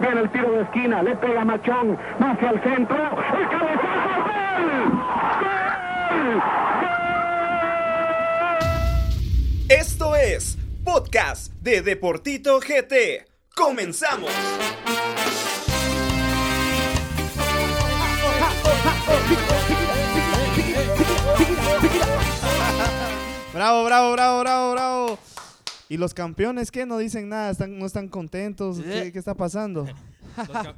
Viene el tiro de esquina, le pega Machón, hacia el centro, el cabezazo, ¡gol! ¡Gol! Esto es Podcast de Deportito GT. ¡Comenzamos! Bravo, bravo, bravo, bravo, bravo. ¿Y los campeones qué? No dicen nada, están, no están contentos. ¿Qué, qué está pasando?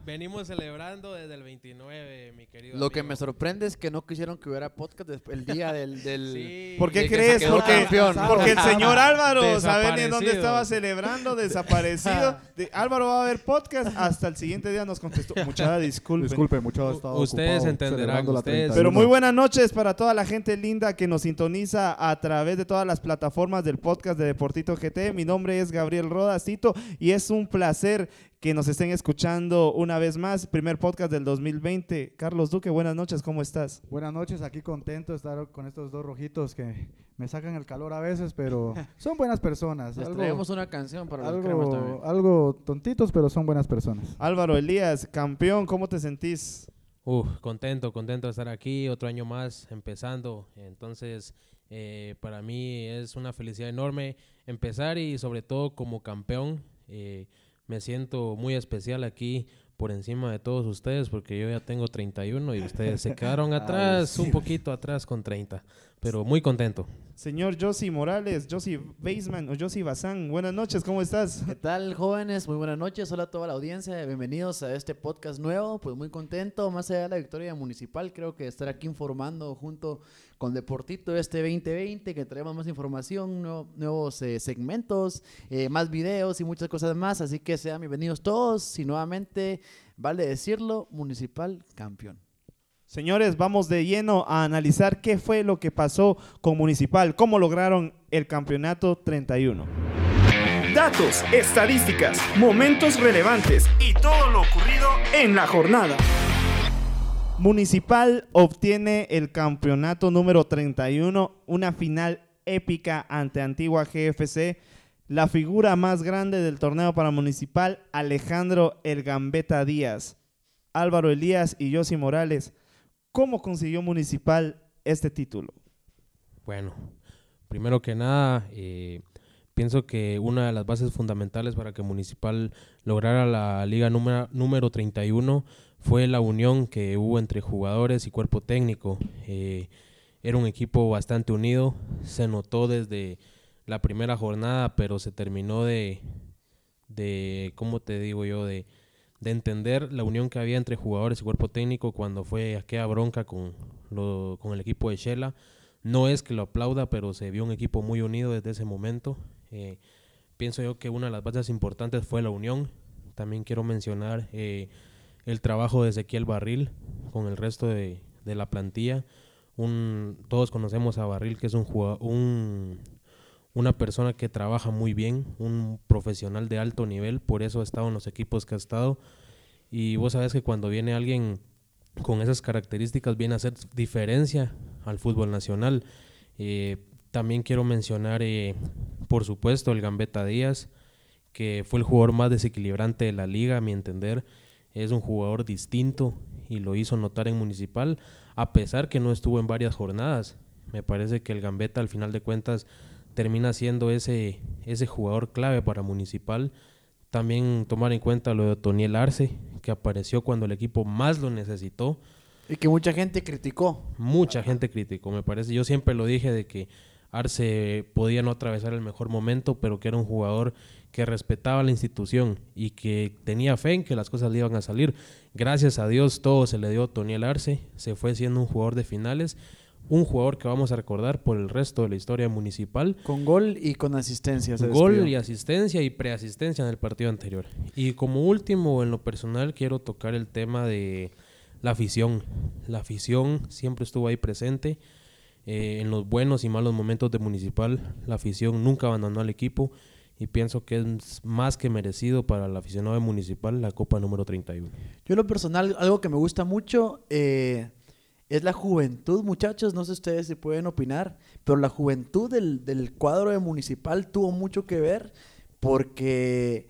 Venimos celebrando desde el 29, mi querido. Lo que me sorprende es que no quisieron que hubiera podcast el día del... del Sí. ¿Por qué crees? Porque, campeón. porque el señor Álvaro, ¿saben en dónde estaba celebrando? Desaparecido. De- Álvaro va a ver podcast. Hasta el siguiente día nos contestó. Mucha disculpa. Disculpe, mucho ha estado Ustedes entenderán, ustedes- 31. Pero muy buenas noches para toda la gente linda que nos sintoniza a través de todas las plataformas del podcast de Deportito GT. Mi nombre es Gabriel Rodacito y es un placer que nos estén escuchando una vez más. Primer podcast del 2020. Carlos Duque, buenas noches, ¿cómo estás? Buenas noches, aquí contento de estar con estos dos rojitos que me sacan el calor a veces, pero son buenas personas. Les Algo, traemos una canción para los cremas también. algo, algo tontitos, pero son buenas personas. Álvaro Elías, campeón, ¿cómo te sentís? Uf, contento, contento de estar aquí, otro año más empezando. Entonces, eh, para mí es una felicidad enorme empezar y sobre todo como campeón. eh, me siento muy especial aquí por encima de todos ustedes porque yo ya tengo 31 y ustedes se quedaron atrás, un poquito atrás con 30. Pero muy contento. Señor Josie Morales, Josie Baseman o Josie Bazán, buenas noches, ¿cómo estás? ¿Qué tal, jóvenes? Muy buenas noches. Hola a toda la audiencia. Bienvenidos a este podcast nuevo. Pues muy contento. Más allá de la victoria municipal, creo que estar aquí informando junto con Deportito este 2020, que traemos más información, nuevo- nuevos eh, segmentos, eh, más videos y muchas cosas más. Así que sean bienvenidos todos. Y nuevamente, vale decirlo, municipal campeón. Señores, vamos de lleno a analizar qué fue lo que pasó con Municipal, cómo lograron el campeonato 31. Datos, estadísticas, momentos relevantes y todo lo ocurrido en la jornada. Municipal obtiene el campeonato número 31, una final épica ante Antigua GFC. La figura más grande del torneo para Municipal, Alejandro El Gambetta Díaz, Álvaro Elías y Josi Morales. ¿Cómo consiguió Municipal este título? Bueno, primero que nada, eh, pienso que una de las bases fundamentales para que Municipal lograra la liga número, número 31 fue la unión que hubo entre jugadores y cuerpo técnico. Eh, era un equipo bastante unido, se notó desde la primera jornada, pero se terminó de, de ¿cómo te digo yo?, de, de entender la unión que había entre jugadores y cuerpo técnico cuando fue aquella bronca con, lo- con el equipo de Shela. No es que lo aplauda, pero se vio un equipo muy unido desde ese momento. Eh, pienso yo que una de las bases importantes fue la unión. También quiero mencionar eh, el trabajo de Ezequiel Barril con el resto de, de la plantilla. Todos conocemos a Barril, que es un, un una persona que trabaja muy bien, un profesional de alto nivel, por eso ha estado en los equipos que ha estado. Y vos sabes que cuando viene alguien con esas características viene a hacer diferencia al fútbol nacional. Eh, también quiero mencionar, eh, por supuesto, el Gambetta Díaz, que fue el jugador más desequilibrante de la liga, a mi entender. Es un jugador distinto y lo hizo notar en Municipal, a pesar que no estuvo en varias jornadas. Me parece que el Gambetta, al final de cuentas, termina siendo ese, ese jugador clave para Municipal. También tomar en cuenta lo de Toniel Arce, que apareció cuando el equipo más lo necesitó. Y que mucha gente criticó. Mucha gente criticó, me parece. Yo siempre lo dije de que Arce podía no atravesar el mejor momento, pero que era un jugador que respetaba la institución y que tenía fe en que las cosas le iban a salir. Gracias a Dios todo se le dio a Toniel Arce, se fue siendo un jugador de finales, un jugador que vamos a recordar por el resto de la historia municipal. Con gol y con asistencia. se Gol despidió. y asistencia y preasistencia en el partido anterior. Y como último, en lo personal, quiero tocar el tema de la afición. La afición siempre estuvo ahí presente. Eh, en los buenos y malos momentos de Municipal, la afición nunca abandonó al equipo y pienso que es más que merecido para el aficionado de Municipal la Copa número 31. Yo en lo personal, algo que me gusta mucho eh, es la juventud, muchachos. No sé ustedes si pueden opinar, pero la juventud del, del cuadro de Municipal tuvo mucho que ver porque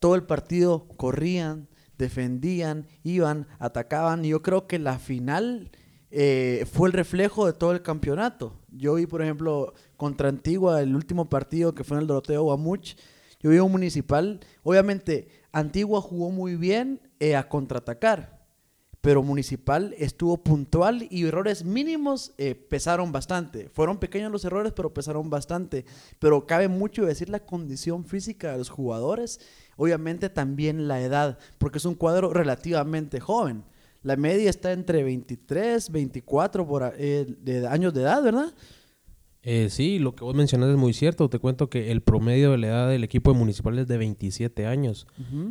todo el partido corrían, defendían, iban, atacaban. Y yo creo que la final eh, fue el reflejo de todo el campeonato. Yo vi, por ejemplo, contra Antigua, el último partido que fue en el Doroteo Guamuch. Yo vi un municipal. Obviamente, Antigua jugó muy bien eh, a contraatacar pero Municipal estuvo puntual y errores mínimos eh, pesaron bastante. Fueron pequeños los errores, pero pesaron bastante. Pero cabe mucho decir la condición física de los jugadores, obviamente también la edad, porque es un cuadro relativamente joven. La media está entre 23, 24 por, eh, de años de edad, ¿verdad? Eh, sí, lo que vos mencionas es muy cierto. Te cuento que el promedio de la edad del equipo de municipal es de 27 años.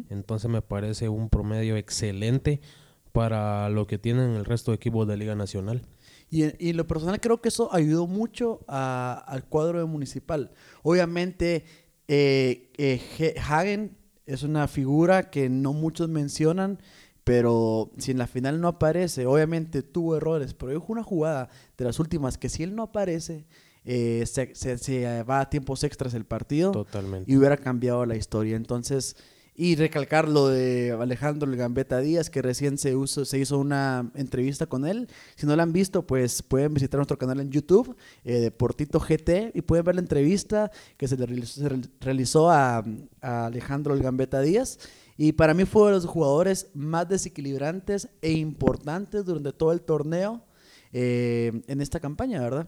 Entonces me parece un promedio excelente para lo que tienen el resto de equipos de Liga Nacional. Y, en lo personal creo que eso ayudó mucho al cuadro de Municipal. Obviamente, eh, eh, Hagen es una figura que no muchos mencionan, pero si en la final no aparece, obviamente tuvo errores, pero es una jugada de las últimas que si él no aparece, eh, se, se, va a tiempos extras el partido Totalmente. y hubiera cambiado la historia. Entonces, y recalcar lo de Alejandro el Gambetta Díaz, que recién se, hizo una entrevista con él. Si no la han visto, pues pueden visitar nuestro canal en YouTube, eh, Deportito GT, y pueden ver la entrevista que se, le realizó, a, Alejandro el Gambetta Díaz. Y para mí fue uno de los jugadores más desequilibrantes e importantes durante todo el torneo eh, en esta campaña, ¿verdad?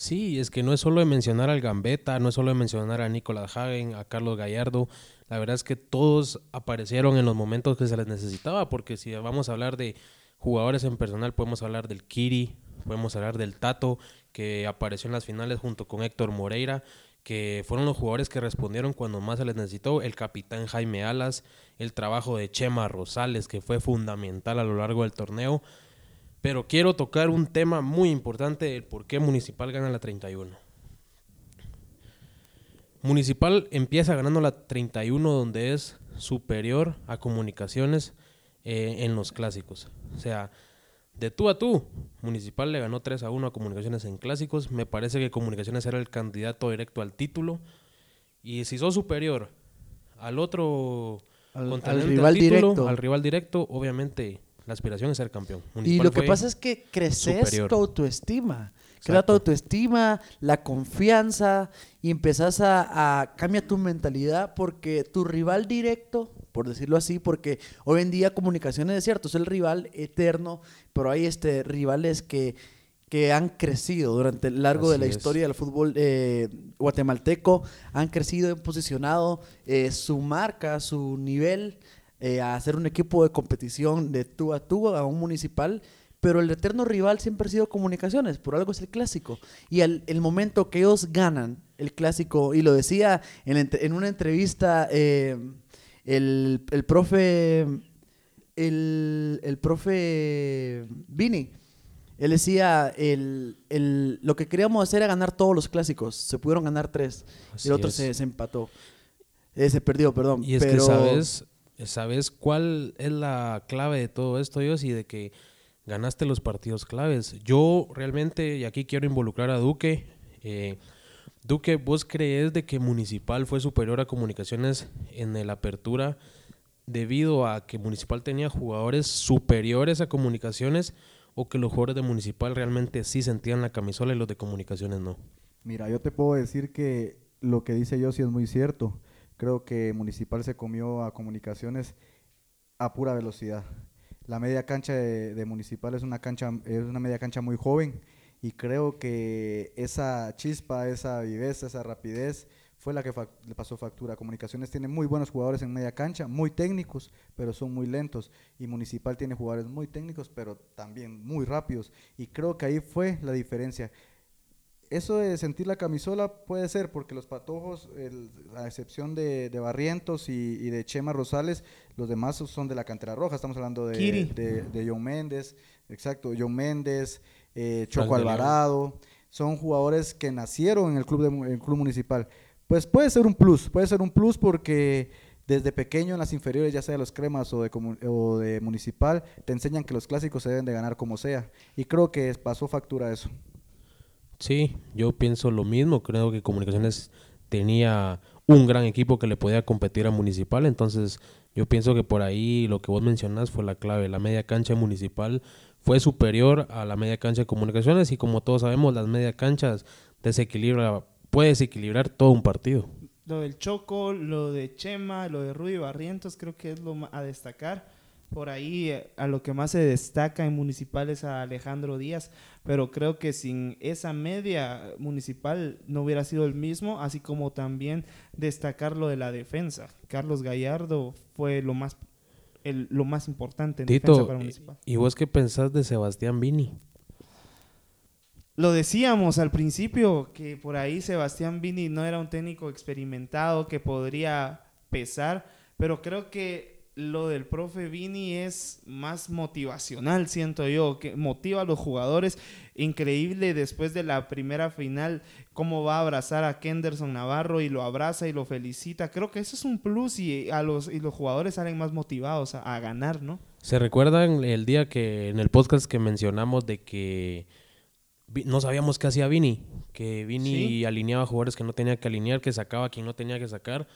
Sí, es que no es solo de mencionar al Gambetta, no es solo de mencionar a Nicolás Hagen, a Carlos Gallardo, la verdad es que todos aparecieron en los momentos que se les necesitaba, porque si vamos a hablar de jugadores en personal, podemos hablar del Kiri, podemos hablar del Tato, que apareció en las finales junto con Héctor Moreira, que fueron los jugadores que respondieron cuando más se les necesitó, el capitán Jaime Alas, el trabajo de Chema Rosales, que fue fundamental a lo largo del torneo. Pero quiero tocar un tema muy importante, el por qué Municipal gana la 31. Municipal empieza ganando la 31 donde es superior a comunicaciones eh, en los clásicos. O sea, de tú a tú, Municipal le ganó 3 a 1 a comunicaciones en clásicos. Me parece que comunicaciones era el candidato directo al título. Y si sos superior al otro al, rival directo. al rival directo, obviamente la aspiración es ser campeón. y lo que pasa es que creces tu autoestima. Crea tu autoestima, la confianza y empezás a, a cambiar tu mentalidad porque tu rival directo, por decirlo así, porque hoy en día comunicaciones es cierto, es el rival eterno, pero hay este rivales que, que han crecido durante el largo de la historia del fútbol eh, guatemalteco, han crecido, han posicionado eh, su marca, su nivel eh, a hacer un equipo de competición de tú a tú a un municipal pero el eterno rival siempre ha sido comunicaciones, por algo es el clásico. Y el, el momento que ellos ganan el clásico, y lo decía en, en una entrevista eh, el, el, profe, el, el profe Vini, él decía, el, el, lo que queríamos hacer era ganar todos los clásicos, se pudieron ganar tres, y el otro se, se, empató, eh, se perdió, perdón. Y es que sabes, sabes cuál es la clave de todo esto, Dios, y de que ganaste los partidos claves. Yo realmente, y aquí quiero involucrar a Duque, eh, Duque, ¿vos crees de que Municipal fue superior a Comunicaciones en el apertura debido a que Municipal tenía jugadores superiores a Comunicaciones o que los jugadores de Municipal realmente sí sentían la camisola y los de Comunicaciones no? Mira, yo te puedo decir que lo que dice yo sí es muy cierto. Creo que Municipal se comió a Comunicaciones a pura velocidad. La media cancha de, Municipal es una cancha es una media cancha muy joven y creo que esa chispa, esa viveza, esa rapidez fue la que le pasó factura. Comunicaciones tiene muy buenos jugadores en media cancha, muy técnicos, pero son muy lentos. Y Municipal tiene jugadores muy técnicos, pero también muy rápidos. Y creo que ahí fue la diferencia eso de sentir la camisola puede ser porque los patojos, a excepción de, Barrientos y, de Chema Rosales, los demás son de la cantera roja. Estamos hablando de, de, John Méndez, exacto, John Méndez, eh, Choco Alvarado. Son jugadores que nacieron en el club, de, club municipal. Pues puede ser un plus, puede ser un plus porque desde pequeño en las inferiores, ya sea de los cremas o de, o de municipal, te enseñan que los clásicos se deben de ganar como sea. Y creo que pasó factura eso. Sí, yo pienso lo mismo. Creo que Comunicaciones tenía un gran equipo que le podía competir a Municipal. Entonces, yo pienso que por ahí lo que vos mencionás fue la clave. La media cancha municipal fue superior a la media cancha de comunicaciones y como todos sabemos, las media canchas desequilibra, puede desequilibrar todo un partido. Lo del Choco, lo de Chema, lo de Rudy Barrientos, creo que es lo a destacar. Por ahí eh, a lo que más se destaca en municipal es a Alejandro Díaz, pero creo que sin esa media municipal no hubiera sido el mismo, así como también destacar lo de la defensa. Carlos Gallardo fue lo más el- lo más importante en defensa para municipal. ¿y vos qué pensás de Sebastián Vini? Lo decíamos al principio que por ahí Sebastián Vini no era un técnico experimentado que podría pesar, pero creo que lo del profe Vini es más motivacional, siento yo, que motiva a los jugadores. Increíble después de la primera final, cómo va a abrazar a Kenderson Navarro y lo abraza y lo felicita. Creo que eso es un plus y, a los, y los jugadores salen más motivados a, a ganar, ¿no? ¿Se recuerdan el día que en el podcast que mencionamos de que no sabíamos qué hacía Vini? Que Vini Sí. alineaba jugadores que no tenía que alinear, que sacaba a quien no tenía que sacar.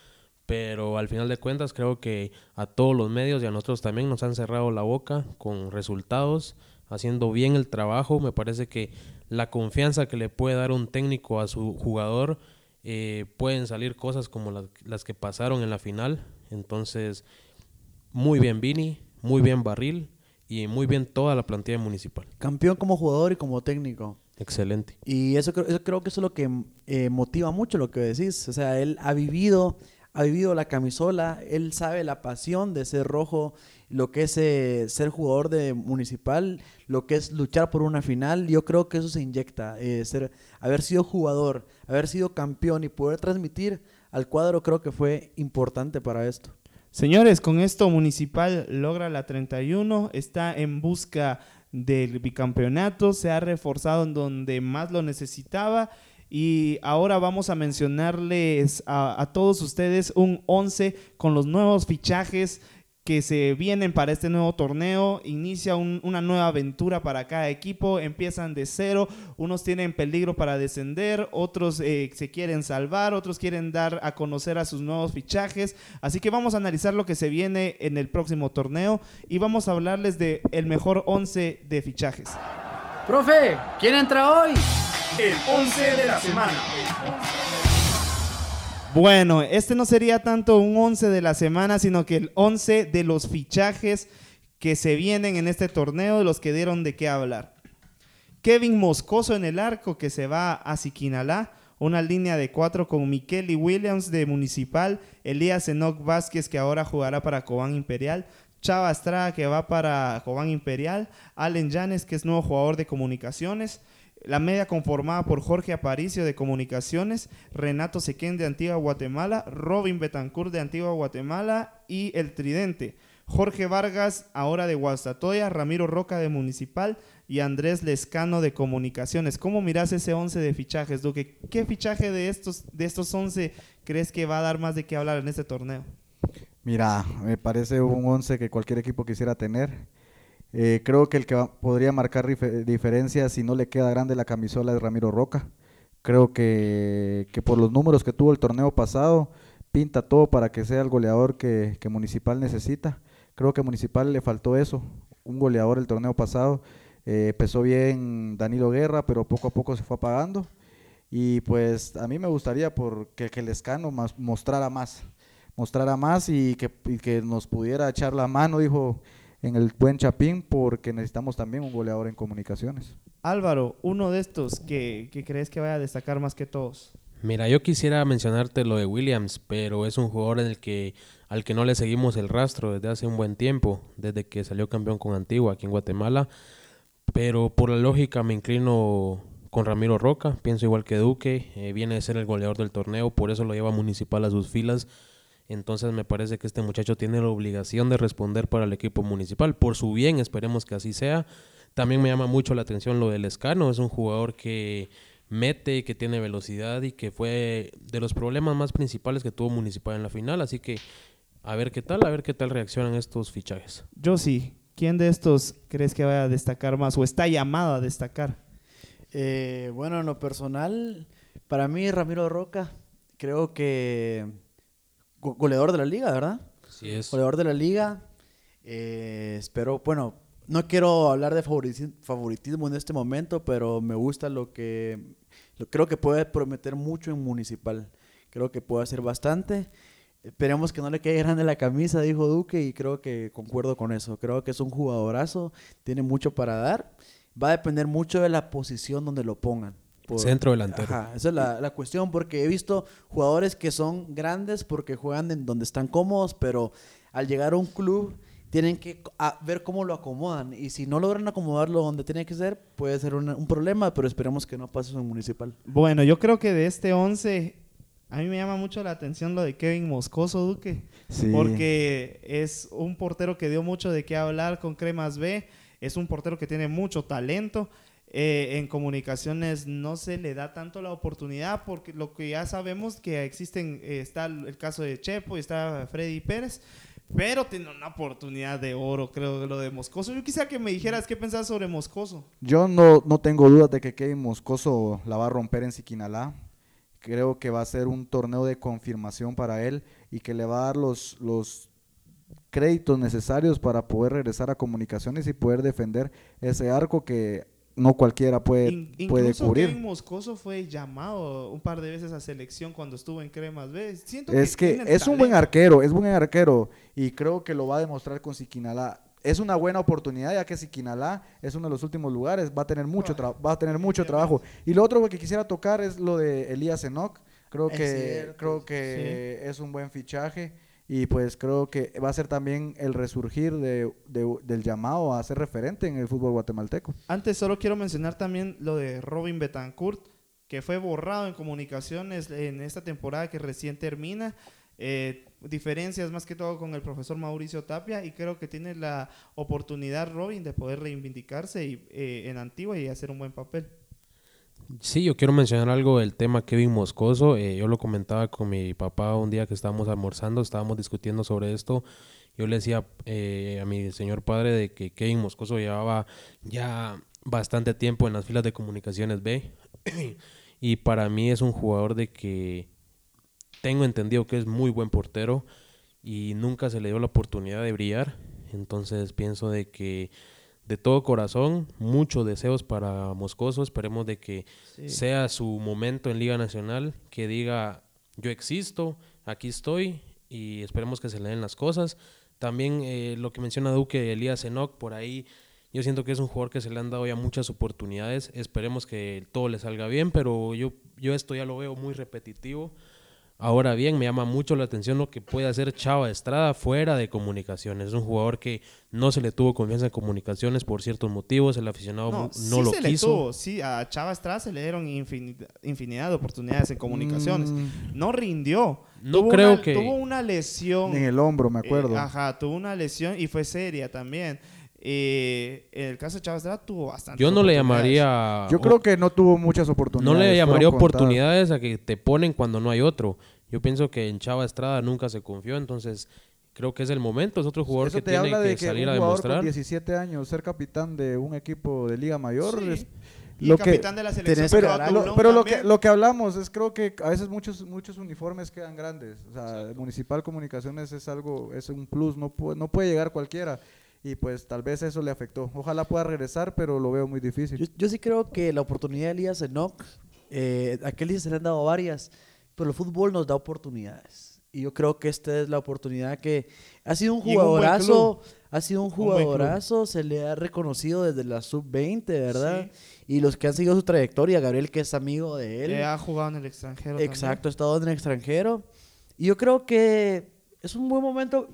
Pero al final de cuentas creo que a todos los medios y a nosotros también nos han cerrado la boca con resultados, haciendo bien el trabajo. Me parece que la confianza que le puede dar un técnico a su jugador eh, pueden salir cosas como las, las que pasaron en la final. Entonces, muy bien Vini, muy bien Barril y muy bien toda la plantilla municipal. Campeón como jugador y como técnico. Excelente. Y eso, creo- eso creo que eso es lo que eh, motiva mucho lo que decís. O sea, él ha vivido, ha vivido la camisola, él sabe la pasión de ser rojo, lo que es eh, ser jugador de municipal, lo que es luchar por una final. Yo creo que eso se inyecta. eh, ser, haber sido jugador, haber sido campeón y poder transmitir al cuadro creo que fue importante para esto. Señores, con esto Municipal logra la 31, está en busca del bicampeonato, se ha reforzado en donde más lo necesitaba y ahora vamos a mencionarles a, todos ustedes un 11 con los nuevos fichajes que se vienen para este nuevo torneo. Inicia un- una nueva aventura para cada equipo. Empiezan de cero. Unos tienen peligro para descender, otros eh, se quieren salvar, otros quieren dar a conocer a sus nuevos fichajes. Así que vamos a analizar lo que se viene en el próximo torneo y vamos a hablarles de el mejor 11 de fichajes. Profe, ¿quién entra hoy? El 11 de la semana. Bueno, este no sería tanto un 11 de la semana, sino que el 11 de los fichajes que se vienen en este torneo, los que dieron de qué hablar. Kevin Moscoso en el arco, que se va a Siquinalá. Una línea de cuatro con Mikel Williams de Municipal. Elías Enoch Vázquez, que ahora jugará para Cobán Imperial. Chava Estrada, que va para Cobán Imperial. Allen Llanes, que es nuevo jugador de comunicaciones. La media conformada por Jorge Aparicio de Comunicaciones, Renato Sequén de Antigua Guatemala, Robin Betancourt de Antigua Guatemala y El Tridente. Jorge Vargas, ahora de Guastatoya, Ramiro Roca de Municipal y Andrés Lescano de Comunicaciones. ¿Cómo miras ese 11 de fichajes, Duque? ¿Qué fichaje de estos, de estos 11 crees que va a dar más de qué hablar en este torneo? Mira, me parece un 11 que cualquier equipo quisiera tener. Eh, creo que el que podría marcar dife- diferencia si no le queda grande la camisola es Ramiro Roca. Creo que, que por los números que tuvo el torneo pasado, pinta todo para que sea el goleador que, que Municipal necesita. Creo que Municipal le faltó eso, un goleador el torneo pasado. Eh, bien Danilo Guerra, pero poco a poco se fue apagando. Y pues a mí me gustaría por que, que el Escano más, mostrara más, mostrara más y que, y que nos pudiera echar la mano, dijo en el buen Chapín, porque necesitamos también un goleador en comunicaciones. Álvaro, uno de estos que, que crees que vaya a destacar más que todos. Mira, yo quisiera mencionarte lo de Williams, pero es un jugador en el que al que no le seguimos el rastro desde hace un buen tiempo, desde que salió campeón con Antigua aquí en Guatemala. Pero por la lógica me inclino con Ramiro Roca, pienso igual que Duque, eh, viene de ser el goleador del torneo, por eso lo lleva Municipal a sus filas. Entonces me parece que este muchacho tiene la obligación de responder para el equipo municipal. Por su bien, esperemos que así sea. También me llama mucho la atención lo del Escano, es un jugador que mete, que tiene velocidad y que fue de los problemas más principales que tuvo Municipal en la final. Así que a ver qué tal, a ver qué tal reaccionan estos fichajes. Yo sí. ¿Quién de estos crees que vaya a destacar más o está llamado a destacar? Eh, bueno, en lo personal, para mí Ramiro Roca, Creo que go- goleador de la liga, ¿verdad? Así es. Goleador de la liga. Eh, espero, bueno, no quiero hablar de favoritismo, favoritismo en este momento, pero me gusta lo que lo- creo que puede prometer mucho en Municipal. Creo que puede hacer bastante. Esperemos que no le quede grande la camisa, dijo Duque, y creo que concuerdo con eso. Creo que es un jugadorazo, tiene mucho para dar. Va a depender mucho de la posición donde lo pongan. Por- Centro delantero. Ajá, esa es la, la cuestión, porque he visto jugadores que son grandes porque juegan en donde están cómodos, pero al llegar a un club tienen que a- ver cómo lo acomodan. Y si no logran acomodarlo donde tiene que ser, puede ser una- un problema, pero esperemos que no pase en Municipal. Bueno, yo creo que de este 11, a mí me llama mucho la atención lo de Kevin Moscoso, Duque. Sí. Porque es un portero que dio mucho de qué hablar con Cremas B. Es un portero que tiene mucho talento. Eh, en comunicaciones no se le da tanto la oportunidad porque lo que ya sabemos que existen, eh, está el caso de Chepo y está Freddy Pérez, pero tiene una oportunidad de oro, creo, lo de Moscoso. Yo quisiera que me dijeras qué pensás sobre Moscoso. Yo no, no tengo dudas de que Kevin Moscoso la va a romper en Siquinalá. Creo que va a ser un torneo de confirmación para él y que le va a dar los, los créditos necesarios para poder regresar a comunicaciones y poder defender ese arco que no cualquiera puede, In- puede cubrir. Kevin Moscoso fue llamado un par de veces a selección cuando estuvo en Cremas B. Siento Es que es un buen arquero, es buen arquero y creo que lo va a demostrar con Siquinalá. Es una buena oportunidad ya que Siquinalá es uno de los últimos lugares, va a tener mucho tra- va a tener mucho trabajo. Y lo otro que quisiera tocar es lo de Elías Enoch. Creo Es que cierto, creo que es un buen fichaje y pues creo que va a ser también el resurgir de, de- del llamado a ser referente en el fútbol guatemalteco. Antes solo quiero mencionar también lo de Robin Betancourt, que fue borrado en comunicaciones en esta temporada que recién termina. Eh, diferencias más que todo con el profesor Mauricio Tapia y creo que tiene la oportunidad Robin de poder reivindicarse y, eh, en Antigua y hacer un buen papel. Sí, yo quiero mencionar algo del tema Kevin Moscoso. Eh, yo lo comentaba con mi papá un día que estábamos almorzando, estábamos discutiendo sobre esto. Yo le decía eh, a mi señor padre de que Kevin Moscoso llevaba ya bastante tiempo en las filas de comunicaciones B. y para mí es un jugador de que tengo entendido que es muy buen portero y nunca se le dio la oportunidad de brillar. Entonces pienso de que de todo corazón, muchos deseos para Moscoso. Esperemos de que sea su momento en Liga Nacional, que diga yo existo, aquí estoy y esperemos que se le den las cosas. También eh, lo que menciona Duque, Elías Enoch, por ahí yo siento que es un jugador que se le han dado ya muchas oportunidades. Esperemos que todo le salga bien, pero yo, yo esto ya lo veo muy repetitivo. Ahora bien, me llama mucho la atención lo que puede hacer Chava Estrada fuera de comunicaciones. Es un jugador que no se le tuvo confianza en comunicaciones por ciertos motivos. El aficionado no, sí lo se le quiso. tuvo, sí, a Chava Estrada se le dieron infinidad, infinidad de oportunidades en comunicaciones. Mm, No rindió. No Tuvo creo una- que- Tuvo una lesión. en el hombro, me Eh, acuerdo. ajá, tuvo una lesión y fue seria también. Eh, en el caso de Chávez Estrada tuvo bastante. Yo no le llamaría. Yo creo que no tuvo muchas No oportunidades. le fueron llamaría contadas. oportunidades a que te ponen cuando no hay otro. Yo pienso que en Chava Estrada nunca se confió, entonces creo que es el momento. Es otro jugador Eso que te tiene habla que, de que salir un a demostrar. con 17 años, ser capitán de un equipo de Liga Mayor, Sí. es Y lo el que, capitán de la selección. tenés pero, lo, Toulon pero lo que lo que hablamos es creo que a veces muchos muchos uniformes quedan grandes. O sea, Municipal Comunicaciones es algo, es un plus, no puede, no puede llegar cualquiera. Y pues tal vez eso le afectó. Ojalá pueda regresar, pero lo veo muy difícil. Yo, yo sí creo que la oportunidad de Elías Enoch, eh, a Kelly se le han dado varias, pero el fútbol nos da oportunidades. Y yo creo que esta es la oportunidad que ha sido un un jugadorazo, ha sido un Un jugadorazo, se le ha reconocido desde la sub-20, ¿verdad? Sí. Y los que han seguido su trayectoria, Gabriel que es amigo de él. Eh, ha jugado en el extranjero. también. Exacto, ha estado en el extranjero. Y yo creo que es un buen momento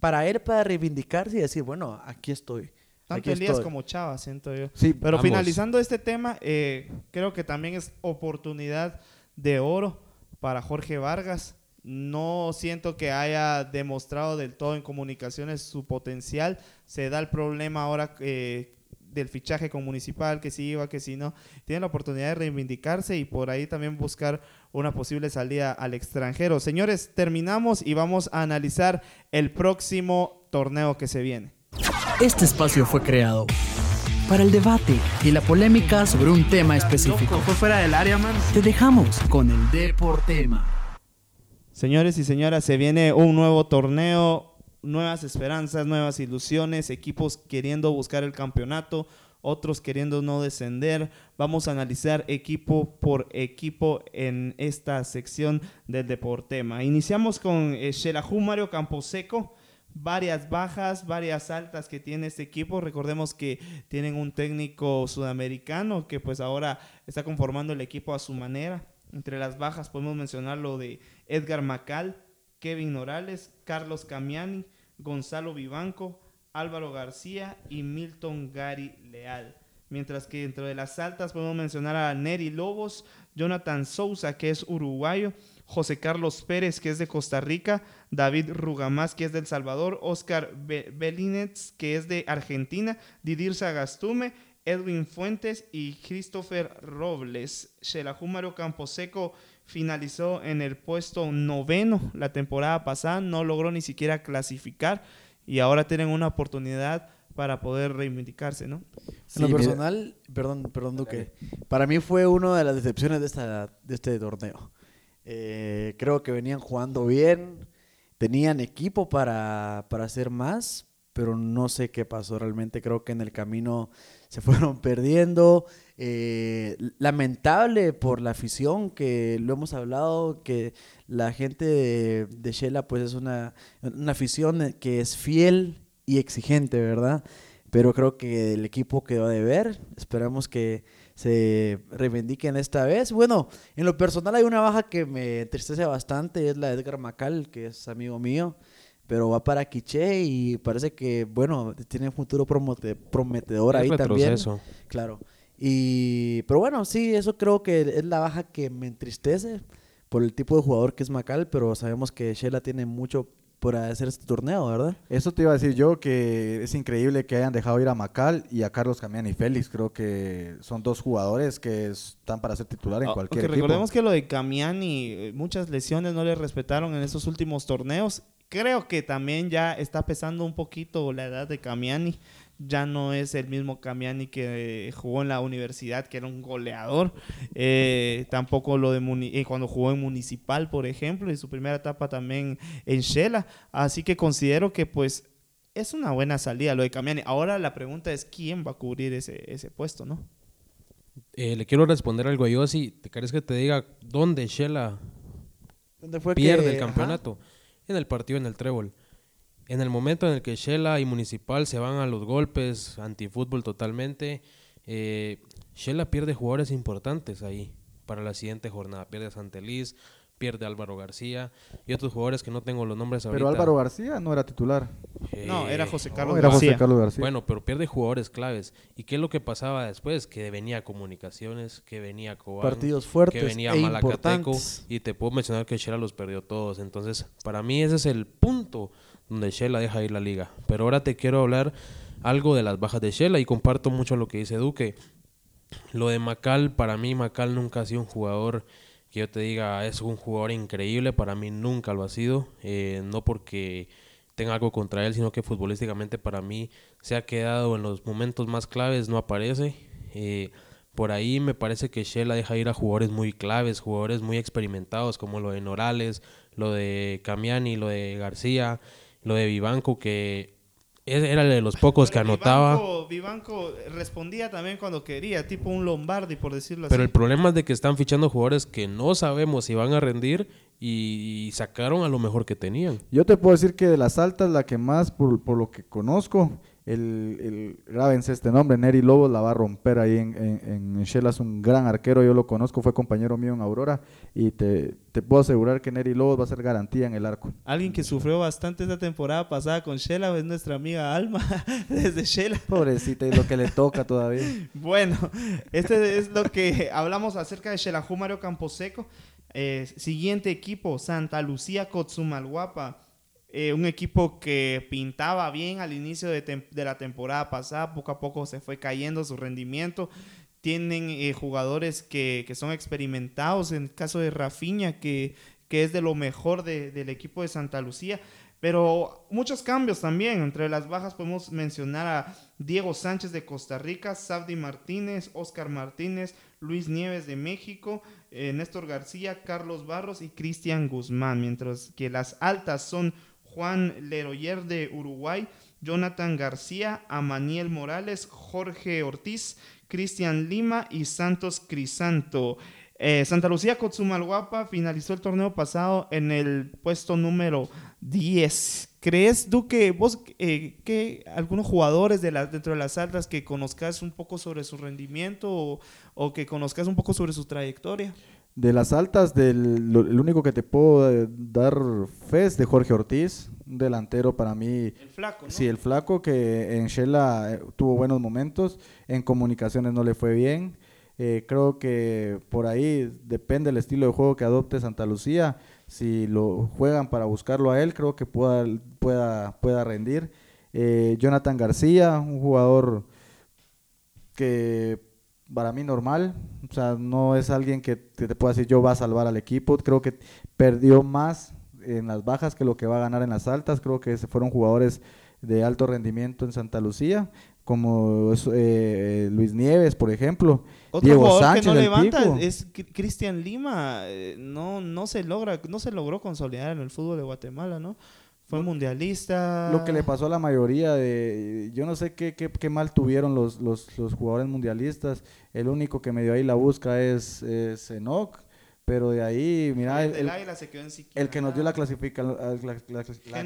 para él para reivindicarse y decir, bueno, aquí estoy. Tanto aquí Elías estoy. como Chava, siento yo. Sí, Pero finalizando este tema, eh, creo que también es oportunidad de oro para Jorge Vargas. No siento que haya demostrado del todo en comunicaciones su potencial. Se da el problema ahora eh, del fichaje con Municipal, que si iba, que si no. Tiene la oportunidad de reivindicarse y por ahí también buscar una posible salida al extranjero. Señores, terminamos y vamos a analizar el próximo torneo que se viene. Este espacio fue creado para el debate y la polémica sobre un tema específico. Fue fuera del área, man. Te dejamos con el Deportema. Señores y señoras, se viene un nuevo torneo, nuevas esperanzas, nuevas ilusiones, equipos queriendo buscar el campeonato, otros queriendo no descender. Vamos a analizar equipo por equipo en esta sección del Deportema. Iniciamos con eh, Mario Camposeco. Varias bajas, varias altas que tiene este equipo. Recordemos que tienen un técnico sudamericano que pues ahora está conformando el equipo a su manera. Entre las bajas podemos mencionar lo de Edgar Macal, Kevin Morales, Carlos Camiani, Gonzalo Vivanco, Álvaro García y Milton Gary Leal. Mientras que dentro de las altas podemos mencionar a Neri Lobos, Jonathan Souza, que es uruguayo, José Carlos Pérez, que es de Costa Rica, David Rugamás, que es de El Salvador, Oscar Belinets, que es de Argentina, Didir Sagastume, Edwin Fuentes y Christopher Robles. Xelajúmaro Camposeco finalizó en el puesto noveno la temporada pasada, no logró ni siquiera clasificar y ahora tienen una oportunidad para poder reivindicarse, ¿no? en lo personal, perdón, perdón Duque, para mí fue una de las decepciones de, esta, de este torneo. Eh, creo que venían jugando bien, tenían equipo para, para hacer más, pero no sé qué pasó realmente. Creo que en el camino se fueron perdiendo. Eh, lamentable por la afición, que lo hemos hablado, que la gente de, de Shela pues es una, una afición que es fiel y exigente, ¿verdad? Pero creo que el equipo quedó de ver. Esperamos que se reivindiquen esta vez. Bueno, en lo personal hay una baja que me entristece bastante, es la de Edgar Macal, que es amigo mío pero va para Quiche y parece que, bueno, tiene un futuro prometedor ahí también. Claro. Y, pero bueno, sí, eso creo que es la baja que me entristece por el tipo de jugador que es Macal, pero sabemos que Shela tiene mucho por hacer este torneo, ¿verdad? Eso te iba a decir yo, que es increíble que hayan dejado ir a Macal y a Carlos Camiani Félix. Creo que son dos jugadores que están para ser titular en ah, cualquier equipo. Recordemos que lo de Camiani, eh, muchas lesiones no le respetaron en esos últimos torneos creo que también ya está pesando un poquito la edad de Camiani. Ya no es el mismo Camiani que jugó en la universidad, que era un goleador. Eh, tampoco lo de eh, cuando jugó en Municipal, por ejemplo, y su primera etapa también en Shela. Así que considero que pues es una buena salida lo de Camiani. Ahora la pregunta es quién va a cubrir ese, ese puesto, ¿no? Eh, le quiero responder algo yo, si te querés que te diga dónde Shela pierde el campeonato en el partido en el Trébol. En el momento en el que Shela y Municipal se van a los golpes, antifútbol totalmente, eh, Shela pierde jugadores importantes ahí para la siguiente jornada. Pierde a Santelis, pierde Álvaro García y otros jugadores que no tengo los nombres ahorita. Pero Álvaro García no era titular. no, era José Carlos, era José Carlos García. Bueno, pero pierde jugadores claves. ¿Y qué es lo que pasaba después? Que venía Comunicaciones, que venía Cobán, Partidos fuertes que venía e Malacateco y te puedo mencionar que Shela los perdió todos. Entonces, para mí ese es el punto donde Shela deja ir la liga. Pero ahora te quiero hablar algo de las bajas de Shela y comparto mucho lo que dice Duque. Lo de Macal, para mí Macal nunca ha sido un jugador que yo te diga es un jugador increíble, para mí nunca lo ha sido, eh, no porque tenga algo contra él, sino que futbolísticamente para mí se ha quedado en los momentos más claves, no aparece. Eh, por ahí me parece que Shela deja ir a jugadores muy claves, jugadores muy experimentados, como lo de Norales, lo de Camiani, lo de García, lo de Vivanco, que era de los pocos que anotaba. Vivanco, respondía también cuando quería, tipo un Lombardi, por decirlo así. Pero el problema es de que están fichando jugadores que no sabemos si van a rendir y, sacaron a lo mejor que tenían. Yo te puedo decir que de las altas, la que más, por, por lo que conozco, el, el grábense este nombre, Neri Lobos la va a romper ahí en, en, Shell, es un gran arquero, yo lo conozco, fue compañero mío en Aurora y te, te, puedo asegurar que Neri Lobos va a ser garantía en el arco. Alguien que sufrió bastante esta temporada pasada con Shela es nuestra amiga Alma desde Shela. Pobrecita, y lo que le toca todavía. bueno, este es lo que hablamos acerca de Shela Mario Camposeco. Eh, siguiente equipo, Santa Lucía Cotzumalguapa. Eh, un equipo que pintaba bien al inicio de, la temporada pasada, poco a poco se fue cayendo su rendimiento. Tienen eh, jugadores que, son experimentados, en el caso de Rafiña, que, que es de lo mejor del equipo de Santa Lucía. Pero muchos cambios también. Entre las bajas podemos mencionar a Diego Sánchez de Costa Rica, Sabdi Martínez, Oscar Martínez, Luis Nieves de México, eh, Néstor García, Carlos Barros y Cristian Guzmán, mientras que las altas son Juan Leroyer de Uruguay, Jonathan García, Amaniel Morales, Jorge Ortiz, Cristian Lima y Santos Crisanto. Eh, Santa Lucía Cotzumalguapa finalizó el torneo pasado en el puesto número 10. ¿Crees tú que vos, eh, que algunos jugadores de la, dentro de las altas que conozcas un poco sobre su rendimiento o, o que conozcas un poco sobre su trayectoria? De las altas, del, lo- el único que te puedo eh, dar fe es de Jorge Ortiz, un delantero para mí. El flaco, ¿no? Sí, el flaco que en Shela eh, tuvo buenos momentos, en comunicaciones no le fue bien. Eh, creo que por ahí depende el estilo de juego que adopte Santa Lucía. Si lo juegan para buscarlo a él, creo que pueda, pueda, pueda rendir. Eh, Jonathan García, un jugador que para mí normal, o sea, no es alguien que, que te pueda decir yo va a salvar al equipo, creo que perdió más en las bajas que lo que va a ganar en las altas, creo que se fueron jugadores de alto rendimiento en Santa Lucía, como es, eh, Luis Nieves, por ejemplo, Otro Diego jugador Sánchez que no levanta Pico. es Cri- Cristian Lima. eh, no, no se logra, no se logró consolidar en el fútbol de Guatemala, ¿no? Fue mundialista. Lo que le pasó a la mayoría de... Yo no sé qué, qué, qué mal tuvieron los, los, los jugadores mundialistas. El único que medio ahí la busca es, es Enoch. Pero de ahí, mira, El el, se quedó en el que nos dio la, clasifica, la,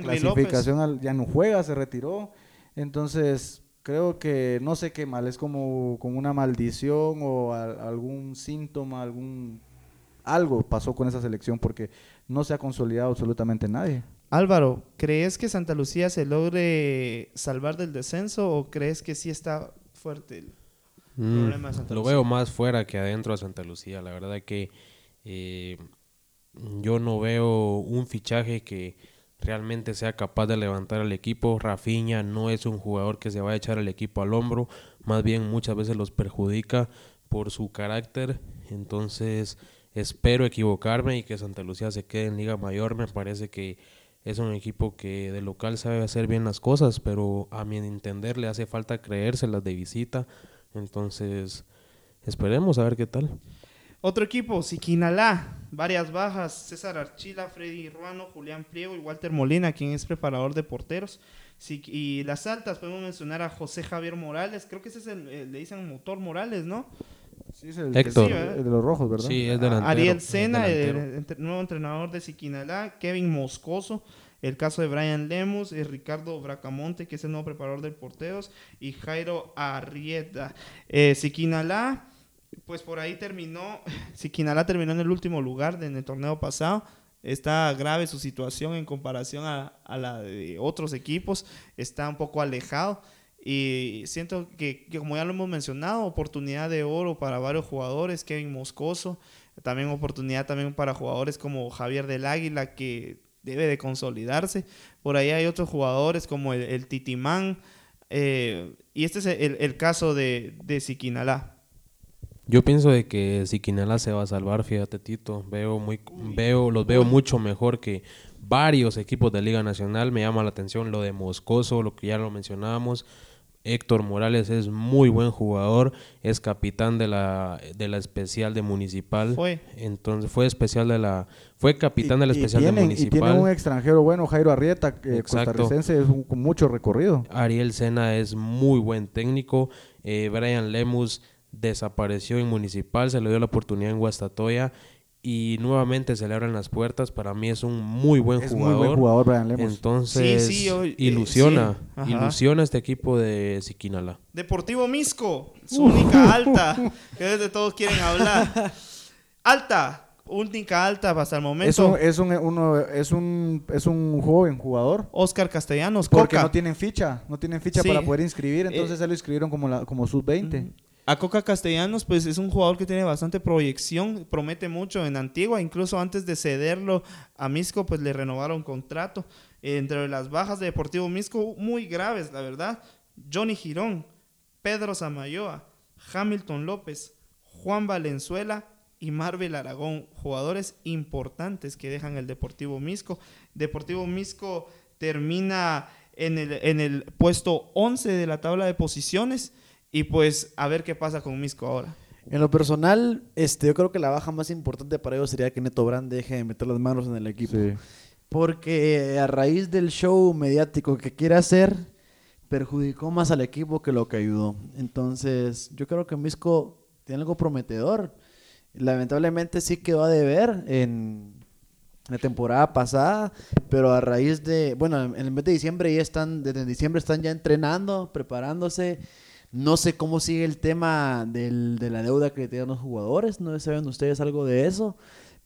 clasificación al- ya no juega, se retiró. Entonces, creo que no sé qué mal, es como, como una maldición o a- algún síntoma, algún... Algo pasó con esa selección porque no se ha consolidado absolutamente nadie. Álvaro, ¿crees que Santa Lucía se logre salvar del descenso o crees que sí está fuerte el Mm, problema de Santa lo Lucía? veo más fuera que adentro de Santa Lucía. La verdad que eh, yo no veo un fichaje que realmente sea capaz de levantar al equipo. Rafinha no es un jugador que se va a echar el equipo al hombro, más bien muchas veces los perjudica por su carácter. Entonces espero equivocarme y que Santa Lucía se quede en Liga Mayor. Me parece que es un equipo que de local sabe hacer bien las cosas, pero a mi entender le hace falta creérselas de visita. Entonces esperemos a ver qué tal. Otro equipo, Siquinalá, varias bajas, César Archila, Freddy Ruano, Julián Pliego y Walter Molina, quien es preparador de porteros. Y las altas, podemos mencionar a José Javier Morales, creo que ese es el, el- le dicen motor Morales, ¿no? Sí, es el, Héctor. sí, el de los rojos, ¿verdad? Sí, es delantero. Ariel es Sena, el, nuevo entrenador de Siquinalá, Kevin Moscoso, el caso de Brian Lemus, y Ricardo Bracamonte, que es el nuevo preparador de porteros, y Jairo Arrieta. Eh, Siquinalá, pues por ahí terminó, Siquinalá terminó en el último lugar de- en el torneo pasado. Está grave su situación en comparación a, a la de otros equipos, está un poco alejado. Y siento que, que, como ya lo hemos mencionado, oportunidad de oro para varios jugadores, Kevin Moscoso, también oportunidad también para jugadores como Javier del Águila, que debe de consolidarse. Por ahí hay otros jugadores como el, el Titimán, eh, y este es el, el caso de, de Siquinalá. Yo pienso de que Siquinalá se va a salvar, fíjate Tito, veo muy veo los veo mucho mejor que varios equipos de Liga Nacional, me llama la atención lo de Moscoso, lo que ya lo mencionábamos. Héctor Morales es muy buen jugador, es capitán de la de la especial de Municipal. Fue. Entonces fue especial de la fue capitán de la especial de Municipal. Y tiene un extranjero bueno, Jairo Arrieta, que Exacto. costarricense, es un- con mucho recorrido. Ariel Sena es muy buen técnico. Eh, Brian Lemus desapareció en Municipal, se le dio la oportunidad en Guastatoya y nuevamente se le abren las puertas. Para mí es un muy buen Es muy jugador. buen jugador, Brian Lemos. Entonces, Sí, sí, hoy- eh, ilusiona, sí, ilusiona este equipo de Siquinala. Deportivo Misco, su única alta, que desde todos quieren hablar. Alta, única alta hasta el momento. Es un, es, un, uno, es, un, es un joven jugador. Oscar Castellanos, Porque Coca. no tienen ficha, no tienen ficha Sí. para poder inscribir, entonces Eh, se lo inscribieron como, la, como sub-20. A Coca Castellanos, pues es un jugador que tiene bastante proyección, promete mucho en Antigua, incluso antes de cederlo a Misco, pues le renovaron contrato. Entre las bajas de Deportivo Misco, muy graves, la verdad. Johnny Girón, Pedro Samayoa, Hamilton López, Juan Valenzuela y Marvel Aragón, jugadores importantes que dejan el Deportivo Misco. Deportivo Misco termina en el, en el puesto 11 de la tabla de posiciones y pues a ver qué pasa con Misco ahora. En lo personal, este, yo creo que la baja más importante para ellos sería que Neto Brand deje de meter las manos en el equipo. Sí. Porque a raíz del show mediático que quiere hacer, perjudicó más al equipo que lo que ayudó. Entonces, yo creo que Misco tiene algo prometedor. Lamentablemente sí quedó a deber en la temporada pasada, pero a raíz de, bueno, en el mes de diciembre ya están, desde diciembre están ya entrenando, preparándose. No sé cómo sigue el tema del- de la deuda que tienen los jugadores, no sé si saben ustedes algo de eso,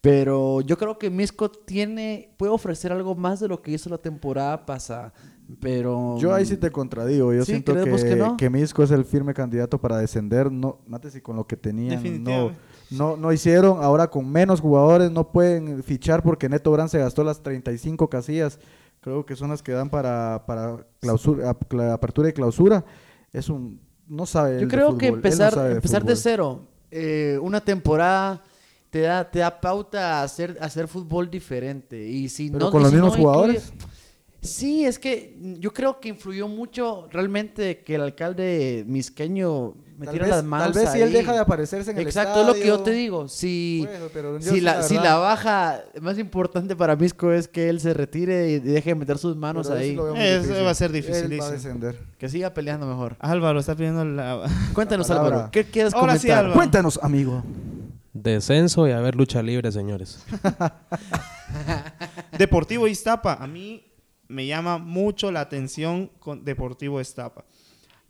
pero yo creo que Misco tiene, puede ofrecer algo más de lo que hizo la temporada pasada, pero... Yo ahí sí te contradigo. Yo ¿Sí? siento ¿Crees que, que no? que Misco es el firme candidato para descender. No, mate si con lo que tenían no, no, no hicieron. Ahora con menos jugadores no pueden fichar porque Neto Brand se gastó las 35 casillas. Creo que son las que dan para, para clausura, ap- cla- apertura y clausura. Es un... No sabe Yo creo que no empezar, de empezar de cero, eh, una temporada te da, te da pauta a hacer, a hacer fútbol diferente. Y si Pero no, con los si no mismos incluye- jugadores. Sí, es que yo creo que influyó mucho realmente que el alcalde misqueño Tal metiera vez, las manos tal vez si él ahí. deja de aparecerse en el Exacto, es lo que yo estadio, te digo. Si, bueno, si, sí, la, si la baja más importante para Misco es que él se retire y deje de meter sus manos pero sí ahí. Eso difícil. va a ser Él va a dificilísimo. descender. Que siga peleando mejor. Álvaro está pidiendo la... Cuéntanos, La. Álvaro, ¿qué quieres Ahora sí, comentar? Álvaro. Cuéntanos, amigo. Descenso y a ver lucha libre, señores. Deportivo Iztapa. A mí me llama mucho la atención con Deportivo Iztapa.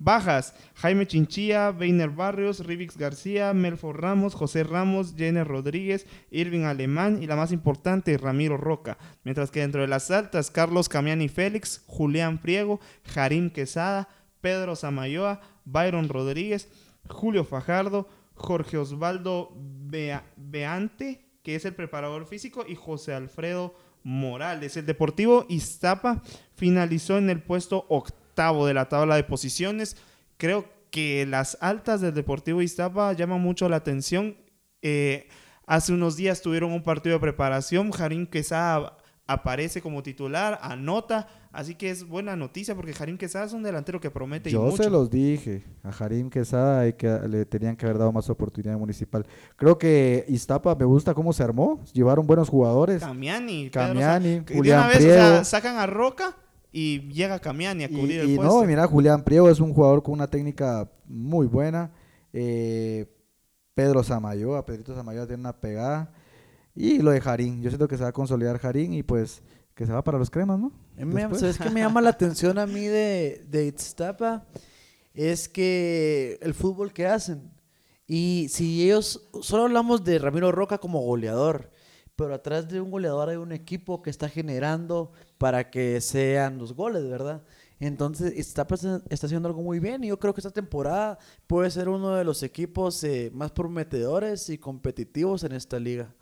Bajas, Jaime Chinchilla, Weiner Barrios, Rivix García, Melfor Ramos, José Ramos, Jenner Rodríguez, Irving Alemán y la más importante, Ramiro Roca. Mientras que dentro de las altas, Carlos Camiani Félix, Julián Priego, Jarim Quesada, Pedro Samayoa, Byron Rodríguez, Julio Fajardo, Jorge Osvaldo Bea- Beante, que es el preparador físico, y José Alfredo Morales. El Deportivo Iztapa finalizó en el puesto octavo de la tabla de posiciones. Creo que las altas del Deportivo Iztapa llaman mucho la atención. Eh, hace unos días tuvieron un partido de preparación. Jarín Quesada aparece como titular, anota. Así que es buena noticia porque Jarín Quesada es un delantero que promete y Yo mucho. se los dije a Jarim Quesada y que le tenían que haber dado más oportunidad municipal. Creo que Iztapa me gusta cómo se armó. Llevaron buenos jugadores. Camiani, Pedro Camiani, Sa- que Julián vez, o sea, sacan a Roca y llega Camiani a Y, cubrir el y puesto. no, y mira, Julián Priego es un jugador con una técnica muy buena. Eh, Pedro Samayoa, Pedrito Samayoa tiene una pegada. Y lo de Jarín. Yo siento que se va a consolidar Jarín y pues que se va para los cremas, ¿no? Eh, Después. ¿Sabes qué me llama la atención a mí de, de Itztapa? Es que el fútbol que hacen. Y si ellos, solo hablamos de Ramiro Roca como goleador, pero atrás de un goleador hay un equipo que está generando para que sean los goles, ¿verdad? Entonces, está haciendo algo muy bien y yo creo que esta temporada puede ser uno de los equipos eh, más prometedores y competitivos en esta liga.